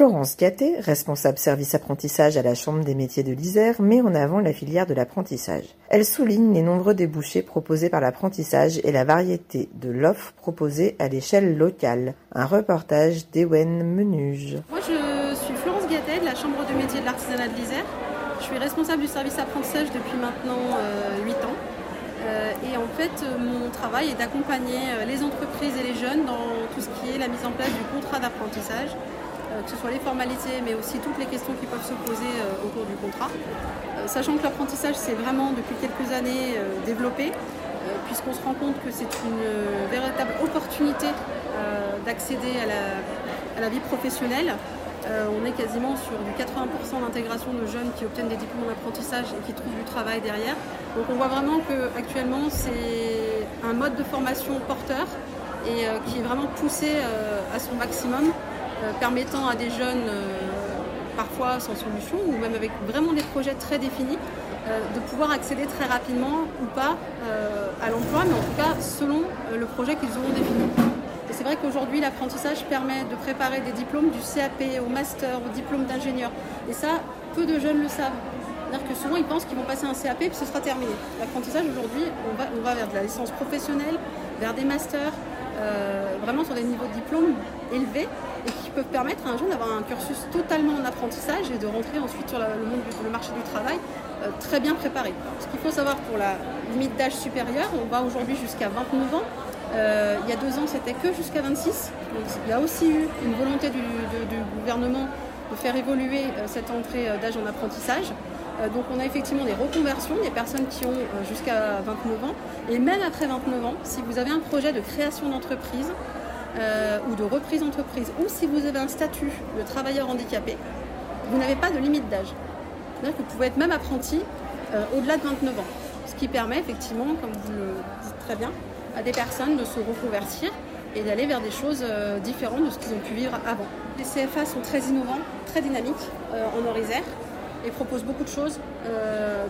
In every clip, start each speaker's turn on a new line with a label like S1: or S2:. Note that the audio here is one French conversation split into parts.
S1: Florence Gatté, responsable service apprentissage à la Chambre des métiers de l'Isère, met en avant la filière de l'apprentissage. Elle souligne les nombreux débouchés proposés par l'apprentissage et la variété de l'offre proposée à l'échelle locale. Un reportage d'Ewen Menuge.
S2: Moi, je suis Florence Gattet de la Chambre de métiers de l'artisanat de l'Isère. Je suis responsable du service apprentissage depuis maintenant euh, 8 ans. Euh, et en fait, mon travail est d'accompagner euh, les entreprises et les jeunes dans tout ce qui est la mise en place du contrat d'apprentissage, euh, que ce soit les formalités, mais aussi toutes les questions qui peuvent se poser euh, autour du contrat. Euh, sachant que l'apprentissage s'est vraiment depuis quelques années euh, développé, euh, puisqu'on se rend compte que c'est une euh, véritable opportunité euh, d'accéder à la, à la vie professionnelle. Euh, on est quasiment sur du 80% d'intégration de jeunes qui obtiennent des diplômes d'apprentissage et qui trouvent du travail derrière. Donc on voit vraiment qu'actuellement c'est un mode de formation porteur et euh, qui est vraiment poussé euh, à son maximum, euh, permettant à des jeunes, euh, parfois sans solution ou même avec vraiment des projets très définis, euh, de pouvoir accéder très rapidement ou pas euh, à l'emploi, mais en tout cas selon euh, le projet qu'ils auront défini. Et c'est vrai qu'aujourd'hui, l'apprentissage permet de préparer des diplômes du CAP au master, au diplôme d'ingénieur. Et ça, peu de jeunes le savent. C'est-à-dire que souvent, ils pensent qu'ils vont passer un CAP et puis ce sera terminé. L'apprentissage, aujourd'hui, on va vers de la licence professionnelle, vers des masters, euh, vraiment sur des niveaux de diplôme élevés et qui peuvent permettre à un jeune d'avoir un cursus totalement en apprentissage et de rentrer ensuite sur le, marché du travail euh, très bien préparé. Ce qu'il faut savoir pour la limite d'âge supérieure, on va aujourd'hui jusqu'à 29 ans. Euh, il y a deux ans, c'était que jusqu'à 26. Donc, il y a aussi eu une volonté du, gouvernement de faire évoluer cette entrée d'âge en apprentissage. Euh, donc on a effectivement des reconversions, des personnes qui ont euh, jusqu'à 29 ans. Et même après 29 ans, si vous avez un projet de création d'entreprise euh, ou de reprise d'entreprise, ou si vous avez un statut de travailleur handicapé, vous n'avez pas de limite d'âge. Vous pouvez être même apprenti au-delà de 29 ans. Ce qui permet effectivement, comme vous le dites très bien, à des personnes de se reconvertir et d'aller vers des choses différentes de ce qu'ils ont pu vivre avant. Les CFA sont très innovants, très dynamiques en Orisère et proposent beaucoup de choses. Euh,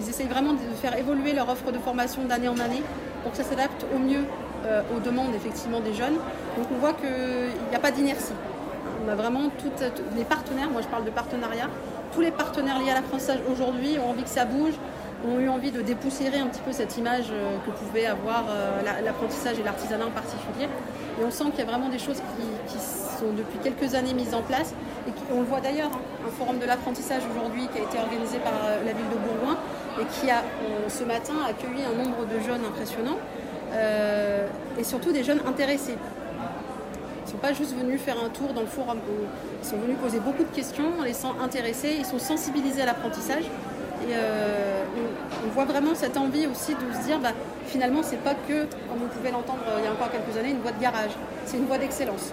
S2: ils essayent vraiment de faire évoluer leur offre de formation d'année en année pour que ça s'adapte au mieux euh, aux demandes effectivement des jeunes. Donc on voit qu'il n'y a pas d'inertie. On a vraiment toutes les partenaires, moi je parle de partenariat, tous les partenaires liés à l'apprentissage aujourd'hui ont envie que ça bouge, ont eu envie de dépoussiérer un petit peu cette image euh, que pouvait avoir euh, la- l'apprentissage et l'artisanat en particulier. Et on sent qu'il y a vraiment des choses qui, sont depuis quelques années mises en place. Et on le voit d'ailleurs, hein, un forum de l'apprentissage aujourd'hui qui a été organisé par euh, la ville de Bourgoin et qui a ce matin accueilli un nombre de jeunes impressionnant euh, et surtout des jeunes intéressés. Ils ne sont pas juste venus faire un tour dans le forum. Ils sont venus poser beaucoup de questions en les sent intéressés. Ils sont sensibilisés à l'apprentissage. Et euh, on, voit vraiment cette envie aussi de se dire, bah, finalement, c'est pas que, comme on pouvait l'entendre euh, il y a encore quelques années, une voie de garage. C'est une voie d'excellence.